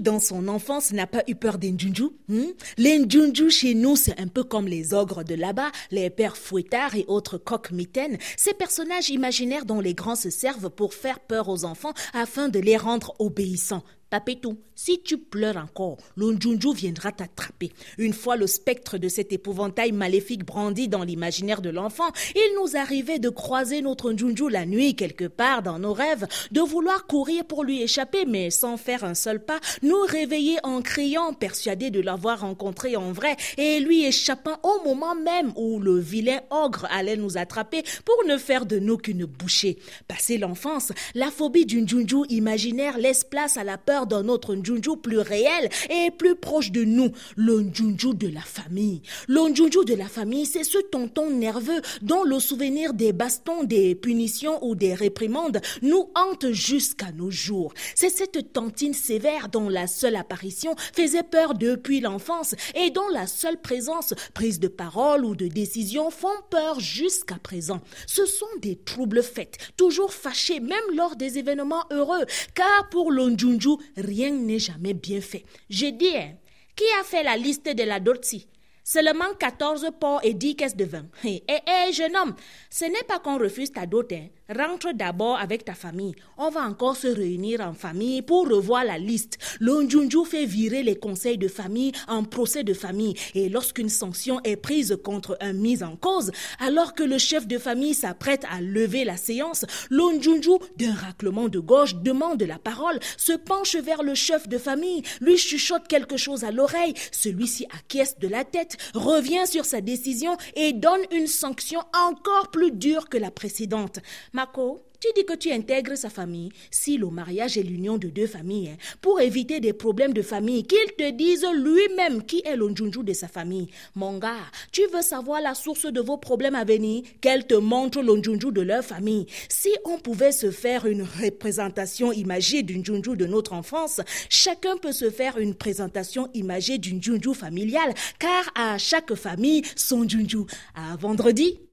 Dans son enfance, n'a pas eu peur des njunju hmm? Les njunju chez nous, c'est un peu comme les ogres de là-bas, les pères fouettards et autres coques-mitaines, ces personnages imaginaires dont les grands se servent pour faire peur aux enfants afin de les rendre obéissants. Papetou, si tu pleures encore, l'Onjunju viendra t'attraper. Une fois le spectre de cet épouvantail maléfique brandi dans l'imaginaire de l'enfant, il nous arrivait de croiser notre Njunju la nuit quelque part dans nos rêves, de vouloir courir pour lui échapper, mais sans faire un seul pas, nous réveiller en criant, persuadés de l'avoir rencontré en vrai, et lui échappant au moment même où le vilain ogre allait nous attraper pour ne faire de nous qu'une bouchée. Passé l'enfance, la phobie d'une Njunju imaginaire laisse place à la peur d'un autre Njunju plus réel et plus proche de nous, le Njunju de la famille. Le Njunju de la famille, c'est ce tonton nerveux dont le souvenir des bastons, des punitions ou des réprimandes nous hante jusqu'à nos jours. C'est cette tantine sévère dont la seule apparition faisait peur depuis l'enfance et dont la seule présence, prise de parole ou de décision font peur jusqu'à présent. Ce sont des troubles faits, toujours fâchés même lors des événements heureux, car pour le Njunju, rien n'est jamais bien fait. J'ai dit, hein, qui a fait la liste de la Dortsi Seulement 14 ports et 10 caisses de vin. Hé, hé, hé, jeune homme, ce n'est pas qu'on refuse ta dot, hein. Rentre d'abord avec ta famille. On va encore se réunir en famille pour revoir la liste. L'Onjunju fait virer les conseils de famille en procès de famille. Et lorsqu'une sanction est prise contre un mis en cause, alors que le chef de famille s'apprête à lever la séance, l'Onjunju, d'un raclement de gauche, demande la parole, se penche vers le chef de famille, lui chuchote quelque chose à l'oreille. Celui-ci acquiesce de la tête, revient sur sa décision et donne une sanction encore plus dure que la précédente. Marco, tu que tu intègres sa famille si le mariage est l'union de deux familles, hein, pour éviter des problèmes de famille, qu'il te dise lui-même qui est l'onjunju de sa famille. Mon gars, tu veux savoir la source de vos problèmes à venir, qu'elle te montre l'onjunju de leur famille. Si on pouvait se faire une représentation imagée d'une junju de notre enfance, chacun peut se faire une présentation imagée d'une junju familiale, car à chaque famille, son junju. À vendredi.